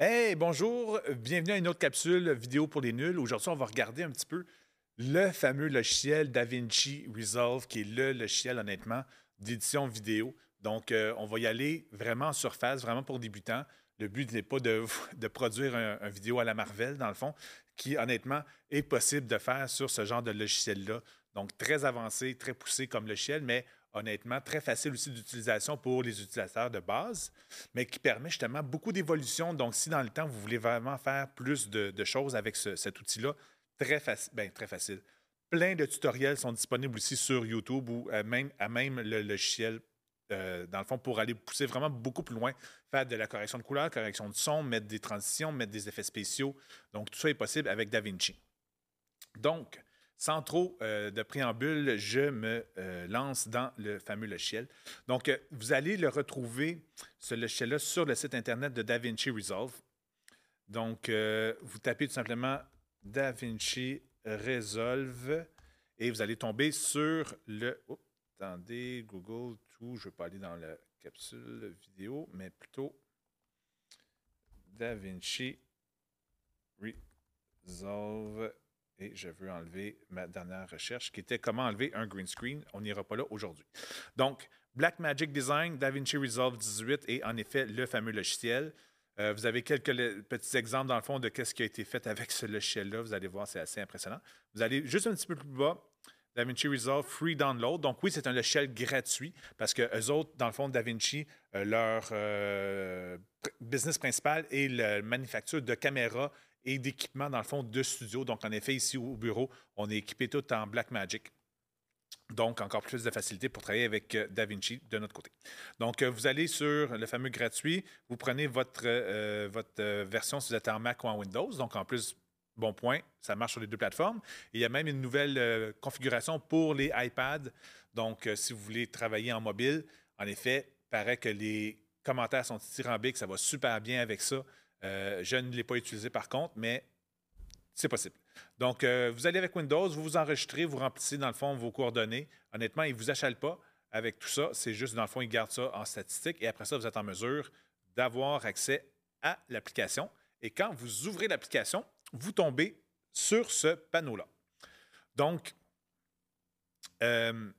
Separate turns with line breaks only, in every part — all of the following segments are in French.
Hey, bonjour, bienvenue à une autre capsule vidéo pour les nuls. Aujourd'hui, on va regarder un petit peu le fameux logiciel DaVinci Resolve, qui est le logiciel, honnêtement, d'édition vidéo. Donc, euh, on va y aller vraiment en surface, vraiment pour débutants. Le but n'est pas de, produire un, vidéo à la Marvel, dans le fond, qui, honnêtement, est possible de faire sur ce genre de logiciel-là. Donc, très avancé, très poussé comme logiciel, mais honnêtement, très facile aussi d'utilisation pour les utilisateurs de base, mais qui permet justement beaucoup d'évolution. Donc, si dans le temps, vous voulez vraiment faire plus de, choses avec cet outil-là, très, facile, ben, très facile. Plein de tutoriels sont disponibles aussi sur YouTube ou à même, à même le logiciel, euh, dans le fond, pour aller pousser vraiment beaucoup plus loin, faire de la correction de couleur, correction de son, mettre des transitions, mettre des effets spéciaux. Donc, tout ça est possible avec DaVinci. Donc, sans trop euh, de préambule, je me euh, lance dans le fameux logiciel. Donc, euh, vous allez le retrouver, ce logiciel-là, sur le site Internet de DaVinci Resolve. Donc, vous tapez tout simplement DaVinci Resolve et vous allez tomber sur le... attendez, Google, tout. Je ne vais pas aller dans la capsule vidéo, mais plutôt DaVinci Resolve et je veux enlever ma dernière recherche qui était comment enlever un green screen. On n'ira pas là aujourd'hui. Donc, Blackmagic Design, DaVinci Resolve 18 et en effet le fameux logiciel. Euh, vous avez quelques petits exemples dans le fond de ce qui a été fait avec ce logiciel-là. Vous allez voir, c'est assez impressionnant. Vous allez juste un petit peu plus bas, DaVinci Resolve Free Download. Donc oui, c'est un logiciel gratuit parce que eux autres, dans le fond, DaVinci, euh, leur euh, business principal est la manufacture de caméras et d'équipements, dans le fond, de studio. Donc, en effet, ici au bureau, on est équipé tout en Blackmagic. Donc, encore plus de facilité pour travailler avec euh, DaVinci de notre côté. Donc, euh, vous allez sur le fameux gratuit, vous prenez votre, euh, version si vous êtes en Mac ou en Windows. Donc, en plus, bon point, ça marche sur les deux plateformes. il y a même une nouvelle configuration pour les iPads. Donc, si vous voulez travailler en mobile, en effet, il paraît que les commentaires sont dithyrambiques, ça va super bien avec ça. Euh, je ne l'ai pas utilisé par contre, mais c'est possible. Donc, euh, vous allez avec Windows, vous vous enregistrez, vous remplissez dans le fond vos coordonnées. Honnêtement, il ne vous achale pas avec tout ça. C'est juste, dans le fond, il garde ça en statistique. Et après ça, vous êtes en mesure d'avoir accès à l'application. Et quand vous ouvrez l'application, vous tombez sur ce panneau-là. Donc, euh,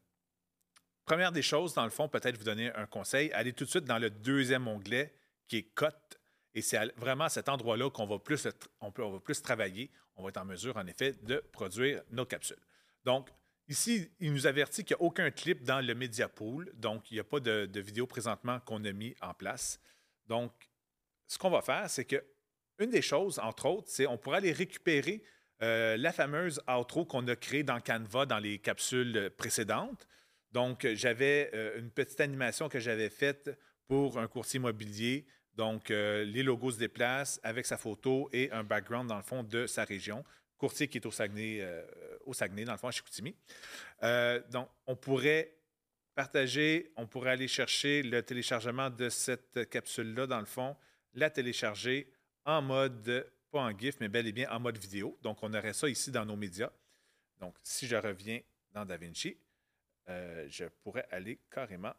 première des choses, dans le fond, peut-être vous donner un conseil. Allez tout de suite dans le deuxième onglet qui est Cote et c'est vraiment à cet endroit-là qu'on va plus, on, va plus travailler. On va être en mesure, en effet, de produire nos capsules. Donc, ici, il nous avertit qu'il n'y a aucun clip dans le Media Pool. Donc, il n'y a pas de, vidéo présentement qu'on a mis en place. Donc, ce qu'on va faire, c'est que une des choses, entre autres, c'est qu'on pourrait aller récupérer euh, la fameuse outro qu'on a créée dans Canva dans les capsules précédentes. Donc, j'avais euh, une petite animation que j'avais faite pour un courtier immobilier donc, euh, les logos se déplacent avec sa photo et un background, dans le fond, de sa région. Courtier qui est au Saguenay, euh, au Saguenay dans le fond, à Chicoutimi. Euh, donc, on pourrait partager, on pourrait aller chercher le téléchargement de cette capsule-là, dans le fond, la télécharger en mode, pas en GIF, mais bel et bien en mode vidéo. Donc, on aurait ça ici dans nos médias. Donc, si je reviens dans DaVinci, je pourrais aller carrément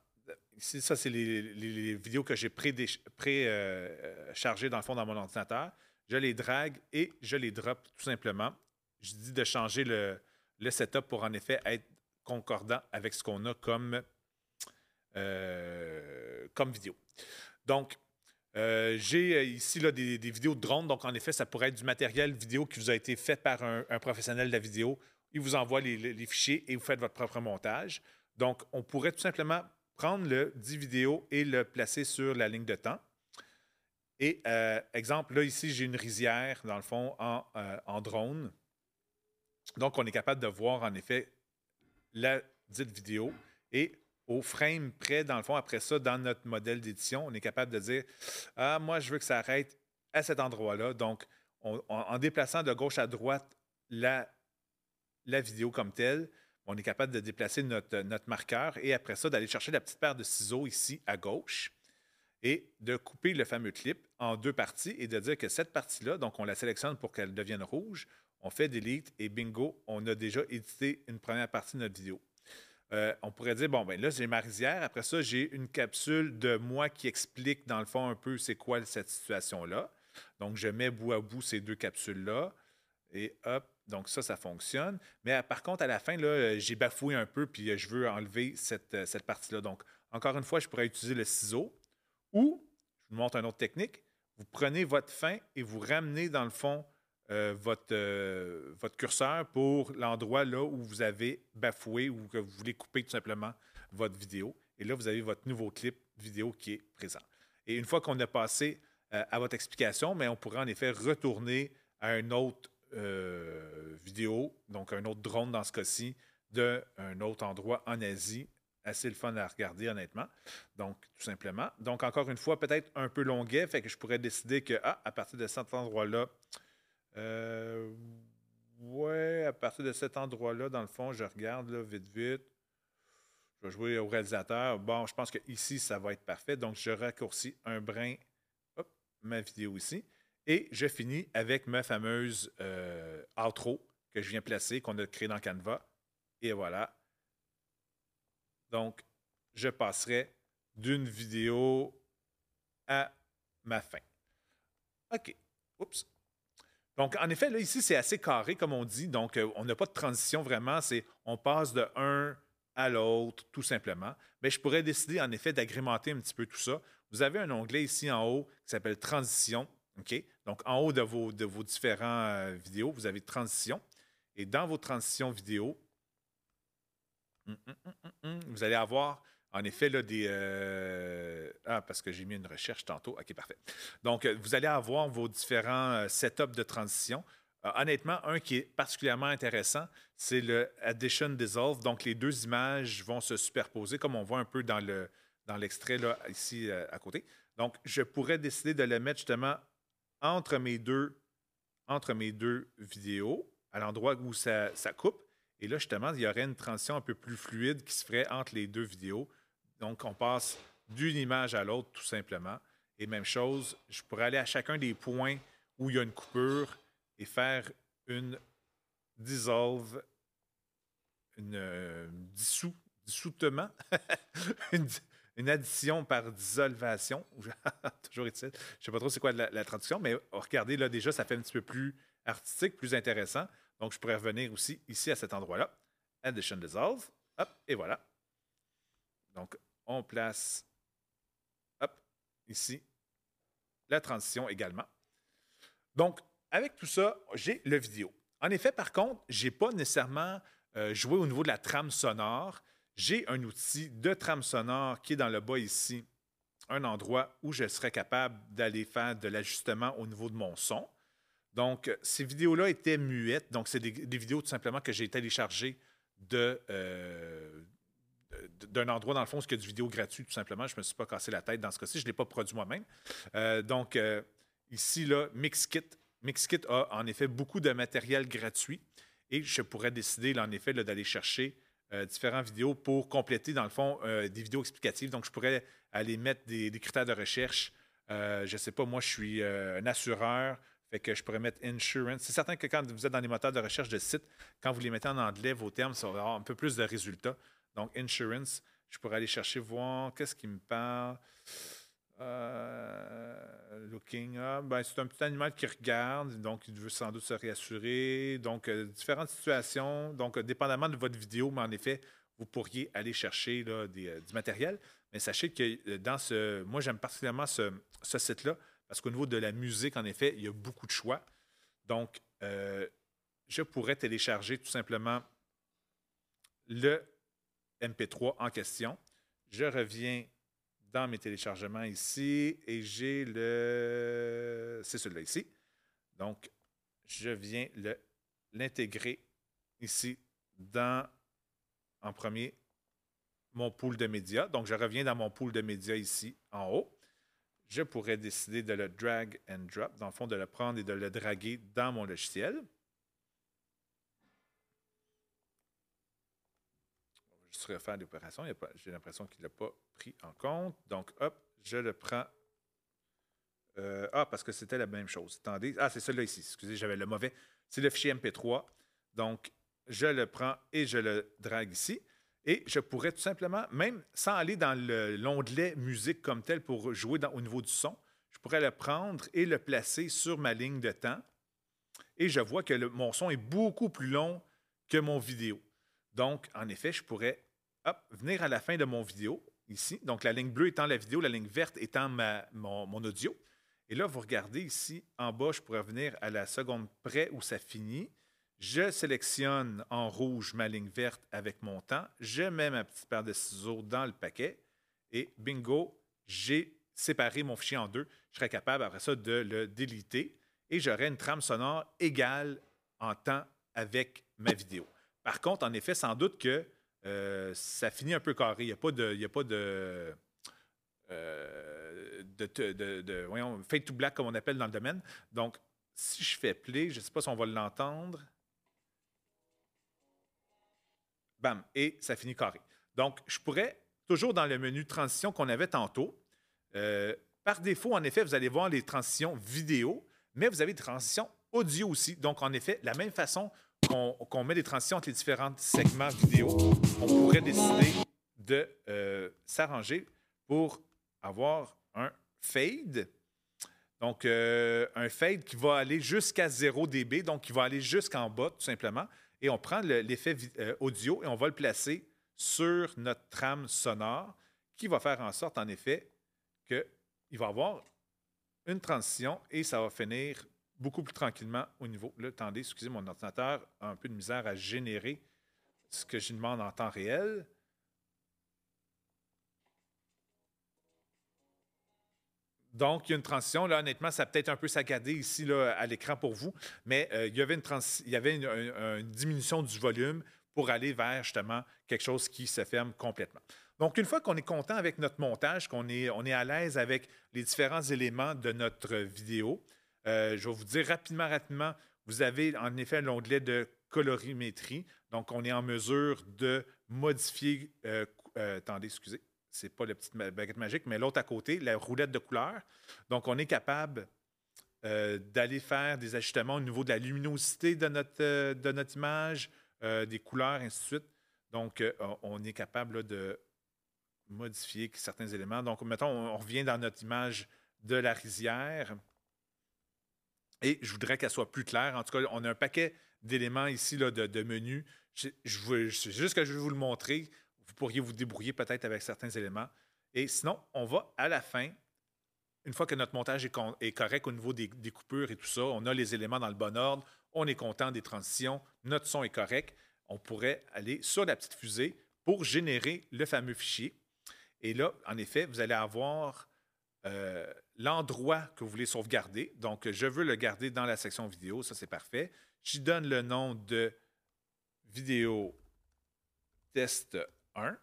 ça, c'est les, vidéos que j'ai pré-chargées euh, dans le fond dans mon ordinateur. Je les drague et je les drop tout simplement. Je dis de changer le, setup pour en effet être concordant avec ce qu'on a comme, euh, comme vidéo. Donc, euh, j'ai ici là, des, vidéos de drone. Donc, en effet, ça pourrait être du matériel vidéo qui vous a été fait par un, professionnel de la vidéo. Il vous envoie les, fichiers et vous faites votre propre montage. Donc, on pourrait tout simplement prendre le 10 vidéos et le placer sur la ligne de temps. Et euh, exemple, là, ici, j'ai une rizière, dans le fond, en, euh, en, drone. Donc, on est capable de voir, en effet, la dite vidéo. Et au frame près, dans le fond, après ça, dans notre modèle d'édition, on est capable de dire Ah, moi, je veux que ça arrête à cet endroit-là. Donc, en déplaçant de gauche à droite la, la vidéo comme telle, on est capable de déplacer notre, notre marqueur et après ça, d'aller chercher la petite paire de ciseaux ici à gauche et de couper le fameux clip en deux parties et de dire que cette partie-là, donc on la sélectionne pour qu'elle devienne rouge, on fait delete et bingo, on a déjà édité une première partie de notre vidéo. Euh, on pourrait dire, bon, ben là, j'ai ma rizière. Après ça, j'ai une capsule de moi qui explique, dans le fond, un peu c'est quoi cette situation-là. Donc, je mets bout à bout ces deux capsules-là et hop, donc ça, ça fonctionne. Mais par contre, à la fin, là, j'ai bafoué un peu puis je veux enlever cette, cette partie-là. Donc, encore une fois, je pourrais utiliser le ciseau ou, je vous montre une autre technique, vous prenez votre fin et vous ramenez dans le fond euh, votre, euh, votre curseur pour l'endroit là où vous avez bafoué ou que vous voulez couper tout simplement votre vidéo. Et là, vous avez votre nouveau clip vidéo qui est présent. Et une fois qu'on a passé euh, à votre explication, mais on pourrait en effet retourner à une autre vidéo, donc un autre drone dans ce cas-ci, d'un autre endroit en Asie. Assez le fun à regarder, honnêtement. Donc, tout simplement. Donc, encore une fois, peut-être un peu longuet, fait que je pourrais décider que, ah, à partir de cet endroit-là, euh, ouais, à partir de cet endroit-là, dans le fond, je regarde là, vite, vite. Je vais jouer au réalisateur. Bon, je pense que ici, ça va être parfait. Donc, je raccourcis un brin, hop, ma vidéo ici. Et je finis avec ma fameuse euh, outro que je viens placer, qu'on a créé dans Canva. Et voilà. Donc, je passerai d'une vidéo à ma fin. OK. Oups. Donc, en effet, là, ici, c'est assez carré, comme on dit. Donc, euh, on n'a pas de transition vraiment. C'est on passe de un à l'autre, tout simplement. Mais je pourrais décider, en effet, d'agrémenter un petit peu tout ça. Vous avez un onglet ici en haut qui s'appelle Transition. OK? Donc, en haut de vos, de vos différents euh, vidéos, vous avez Transition. Et dans vos transitions vidéo, hum, hum, hum, vous allez avoir en effet, là, des. Euh, ah, parce que j'ai mis une recherche tantôt. OK, parfait. Donc, euh, vous allez avoir vos différents setups de transition. honnêtement, un qui est particulièrement intéressant, c'est le Addition Dissolve. Donc, les deux images vont se superposer, comme on voit un peu dans, le, dans l'extrait ici à côté. Donc, je pourrais décider de le mettre justement entre mes deux, vidéos, à l'endroit où ça, ça coupe. Et là, justement, il y aurait une transition un peu plus fluide qui se ferait entre les deux vidéos. Donc, on passe d'une image à l'autre, tout simplement. Et même chose, je pourrais aller à chacun des points où il y a une coupure et faire une dissolve, une euh, dissous, dissoutement, addition par dissolvation. Toujours est-il. Je ne sais pas trop c'est quoi la, la, traduction, mais regardez, là, déjà, ça fait un petit peu plus artistique, plus intéressant. Donc, je pourrais revenir aussi ici à cet endroit-là. Addition Dissolve. Hop, et voilà. Donc, on place, hop, ici, la transition également. Donc, avec tout ça, j'ai le vidéo. En effet, par contre, je n'ai pas nécessairement euh, joué au niveau de la trame sonore. J'ai un outil de trame sonore qui est dans le bas ici, un endroit où je serais capable d'aller faire de l'ajustement au niveau de mon son. Donc, ces vidéos-là étaient muettes. Donc, c'est des, vidéos tout simplement que j'ai téléchargées de, euh, d'un endroit, dans le fond, où il y a du vidéo gratuit, tout simplement. Je ne me suis pas cassé la tête dans ce cas-ci. Je ne l'ai pas produit moi-même. Euh, donc, euh, ici, là, Mixkit. Mixkit a en effet beaucoup de matériel gratuit et je pourrais décider, en effet, d'aller chercher euh, différentes vidéos pour compléter, dans le fond, des vidéos explicatives. Donc, je pourrais aller mettre des, critères de recherche. je ne sais pas, moi, je suis un assureur. Fait que je pourrais mettre insurance. C'est certain que quand vous êtes dans les moteurs de recherche de sites, quand vous les mettez en anglais, vos termes, ça va avoir un peu plus de résultats. Donc, insurance, je pourrais aller chercher, voir qu'est-ce qui me parle. Euh, looking up, ben, c'est un petit animal qui regarde, donc il veut sans doute se réassurer. Donc, euh, différentes situations. Donc, dépendamment de votre vidéo, mais en effet, vous pourriez aller chercher là, euh, du matériel. Mais sachez que dans ce. Moi, j'aime particulièrement ce site-là parce qu'au niveau de la musique, en effet, il y a beaucoup de choix. Donc, je pourrais télécharger tout simplement le MP3 en question. Je reviens dans mes téléchargements ici et j'ai le. C'est celui-là ici. Donc, je viens l'intégrer ici dans, en premier, mon pool de médias. Donc, je reviens dans mon pool de médias ici en haut. Je pourrais décider de le drag and drop, dans le fond, de le prendre et de le draguer dans mon logiciel. Juste refaire l'opération. J'ai l'impression qu'il ne l'a pas pris en compte. Donc, hop, je le prends. Euh, ah, parce que c'était la même chose. Attendez. Ah, c'est celui-là ici. Excusez, j'avais le mauvais. C'est le fichier MP3. Donc, je le prends et je le drague ici. Et je pourrais tout simplement, même sans aller dans l'onglet musique comme tel pour jouer au niveau du son, je pourrais le prendre et le placer sur ma ligne de temps. Et je vois que mon son est beaucoup plus long que mon vidéo. Donc, en effet, je pourrais venir à la fin de mon vidéo, ici. Donc, la ligne bleue étant la vidéo, la ligne verte étant mon, audio. Et là, vous regardez ici, en bas, je pourrais venir à la seconde près où ça finit. Je sélectionne en rouge ma ligne verte avec mon temps. Je mets ma petite paire de ciseaux dans le paquet. Et bingo, j'ai séparé mon fichier en deux. Je serais capable, après ça, de le déliter. Et j'aurai une trame sonore égale en temps avec ma vidéo. Par contre, en effet, sans doute que euh, ça finit un peu carré. Il n'y a pas de. Y a pas de euh, de, voyons, fade to black, comme on appelle dans le domaine. Donc, si je fais play, je ne sais pas si on va l'entendre. Bam, et ça finit carré. Donc, je pourrais, toujours dans le menu transition qu'on avait tantôt, euh, par défaut, en effet, vous allez voir les transitions vidéo, mais vous avez des transitions audio aussi. Donc, en effet, la même façon qu'on met des transitions entre les différents segments vidéo, on pourrait décider de euh, s'arranger pour avoir un fade. Donc, euh, un fade qui va aller jusqu'à 0 dB, donc qui va aller jusqu'en bas, tout simplement. Et on prend l'effet euh, audio et on va le placer sur notre trame sonore, qui va faire en sorte, en effet, qu'il va avoir une transition et ça va finir beaucoup plus tranquillement au niveau. Là, attendez, excusez, mon ordinateur a un peu de misère à générer ce que je demande en temps réel. Donc, il y a une transition. Là, honnêtement, ça a peut-être un peu saccadé ici là, à l'écran pour vous, mais euh, il y avait, une, il y avait une, diminution du volume pour aller vers justement quelque chose qui se ferme complètement. Donc, une fois qu'on est content avec notre montage, qu'on est, on est à l'aise avec les différents éléments de notre vidéo, euh, je vais vous dire rapidement, rapidement, vous avez en effet l'onglet de colorimétrie. Donc, on est en mesure de modifier. Euh, euh, attendez, excusez, c'est pas la petite baguette magique, mais l'autre à côté, la roulette de couleur. Donc, on est capable d'aller faire des ajustements au niveau de la luminosité de notre, de notre image, des couleurs, ainsi de suite. Donc, on est capable de modifier certains éléments. Donc, mettons, on revient dans notre image de la rizière. Et je voudrais qu'elle soit plus claire. En tout cas, on a un paquet d'éléments ici là, de, menus. C'est juste que je vais vous le montrer. Vous pourriez vous débrouiller peut-être avec certains éléments. Et sinon, on va à la fin, une fois que notre montage est, correct au niveau des, coupures et tout ça, on a les éléments dans le bon ordre, on est content des transitions, notre son est correct, on pourrait aller sur la petite fusée pour générer le fameux fichier. Et là, en effet, vous allez avoir euh, l'endroit que vous voulez sauvegarder. Donc, je veux le garder dans la section vidéo, ça c'est parfait. J'y donne le nom de vidéo test 1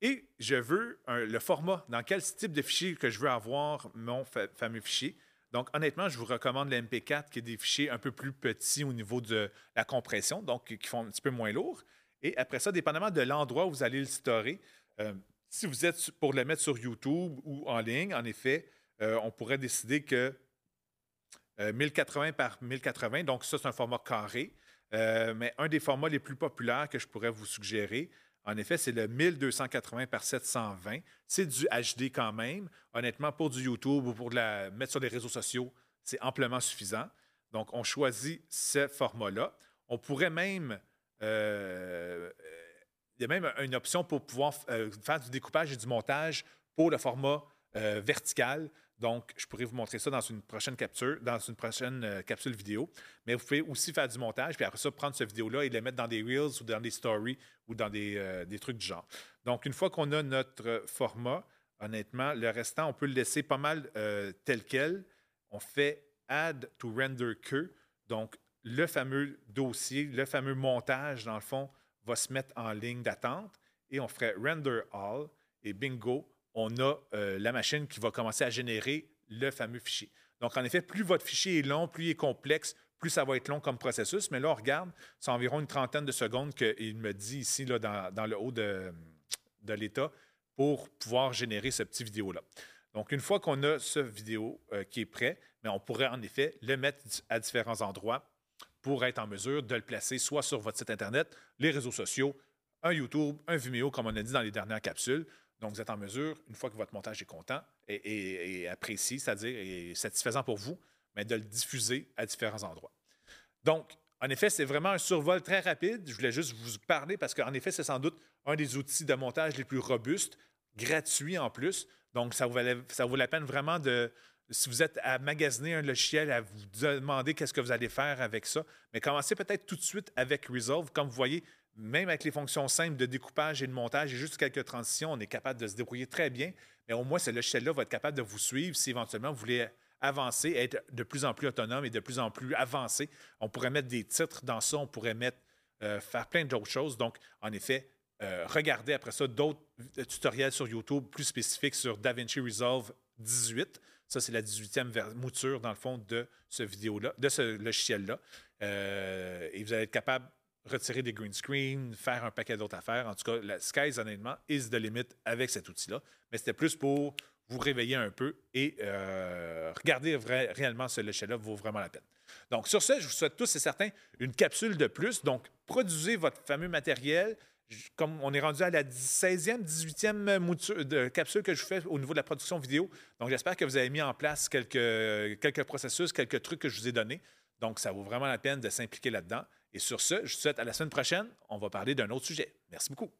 et je veux le format, dans quel type de fichier que je veux avoir mon fameux fichier. Donc, honnêtement, je vous recommande le MP4 qui est des fichiers un peu plus petits au niveau de la compression, donc qui font un petit peu moins lourd. Et après ça, dépendamment de l'endroit où vous allez le storer, euh, si vous êtes pour le mettre sur YouTube ou en ligne, en effet, euh, on pourrait décider que 1080 euh, par 1080, donc ça, c'est un format carré. Euh, mais un des formats les plus populaires que je pourrais vous suggérer, en effet, c'est le 1280 par 720. C'est du HD quand même. Honnêtement, pour du YouTube ou pour la mettre sur les réseaux sociaux, c'est amplement suffisant. Donc, on choisit ce format-là. On pourrait même il y a même une option pour pouvoir euh, faire du découpage et du montage pour le format euh, vertical. Donc, je pourrais vous montrer ça dans une prochaine capture, dans une prochaine euh, capsule vidéo. Mais vous pouvez aussi faire du montage, puis après ça, prendre cette vidéo-là et la mettre dans des Reels ou dans des Stories ou dans des, des trucs du genre. Donc, une fois qu'on a notre format, honnêtement, le restant, on peut le laisser pas mal tel quel. On fait Add to Render Que, donc le fameux dossier, le fameux montage, dans le fond, va se mettre en ligne d'attente et on ferait render all et bingo, on a euh, la machine qui va commencer à générer le fameux fichier. Donc, en effet, plus votre fichier est long, plus il est complexe, plus ça va être long comme processus. Mais là, on regarde, c'est environ une trentaine de secondes qu'il me dit ici là, dans, le haut de, de l'état pour pouvoir générer ce petit vidéo-là. Donc, une fois qu'on a ce vidéo euh, qui est prêt, mais on pourrait en effet le mettre à différents endroits pour être en mesure de le placer soit sur votre site Internet, les réseaux sociaux, un YouTube, un Vimeo, comme on a dit dans les dernières capsules. Donc, vous êtes en mesure, une fois que votre montage est content et, apprécié, c'est-à-dire satisfaisant pour vous, mais de le diffuser à différents endroits. Donc, en effet, c'est vraiment un survol très rapide. Je voulais juste vous parler parce qu'en effet, c'est sans doute un des outils de montage les plus robustes, gratuit en plus. Donc, ça vaut, ça vaut la peine vraiment de, si vous êtes à magasiner un logiciel, à vous demander qu'est-ce que vous allez faire avec ça, mais commencez peut-être tout de suite avec Resolve. Comme vous voyez, même avec les fonctions simples de découpage et de montage et juste quelques transitions, on est capable de se débrouiller très bien. Mais au moins, ce logiciel-là va être capable de vous suivre si éventuellement vous voulez avancer, être de plus en plus autonome et de plus en plus avancé. On pourrait mettre des titres dans ça, on pourrait mettre, euh, faire plein d'autres choses. Donc, en effet, euh, regardez après ça d'autres tutoriels sur YouTube plus spécifiques sur DaVinci Resolve 18. Ça, c'est la 18e mouture, dans le fond, de ce vidéo-là, de ce logiciel-là. Euh, et vous allez être capable de retirer des green screens, faire un paquet d'autres affaires. En tout cas, la sky's, honnêtement, is the limit avec cet outil-là. Mais c'était plus pour vous réveiller un peu et euh, regarder réellement ce logiciel-là vaut vraiment la peine. Donc, sur ce, je vous souhaite tous et certains une capsule de plus. Donc, produisez votre fameux matériel comme on est rendu à la 16e, 18e de capsule que je fais au niveau de la production vidéo. Donc, j'espère que vous avez mis en place quelques, quelques processus, quelques trucs que je vous ai donnés. Donc, ça vaut vraiment la peine de s'impliquer là-dedans. Et sur ce, je vous souhaite à la semaine prochaine. On va parler d'un autre sujet. Merci beaucoup.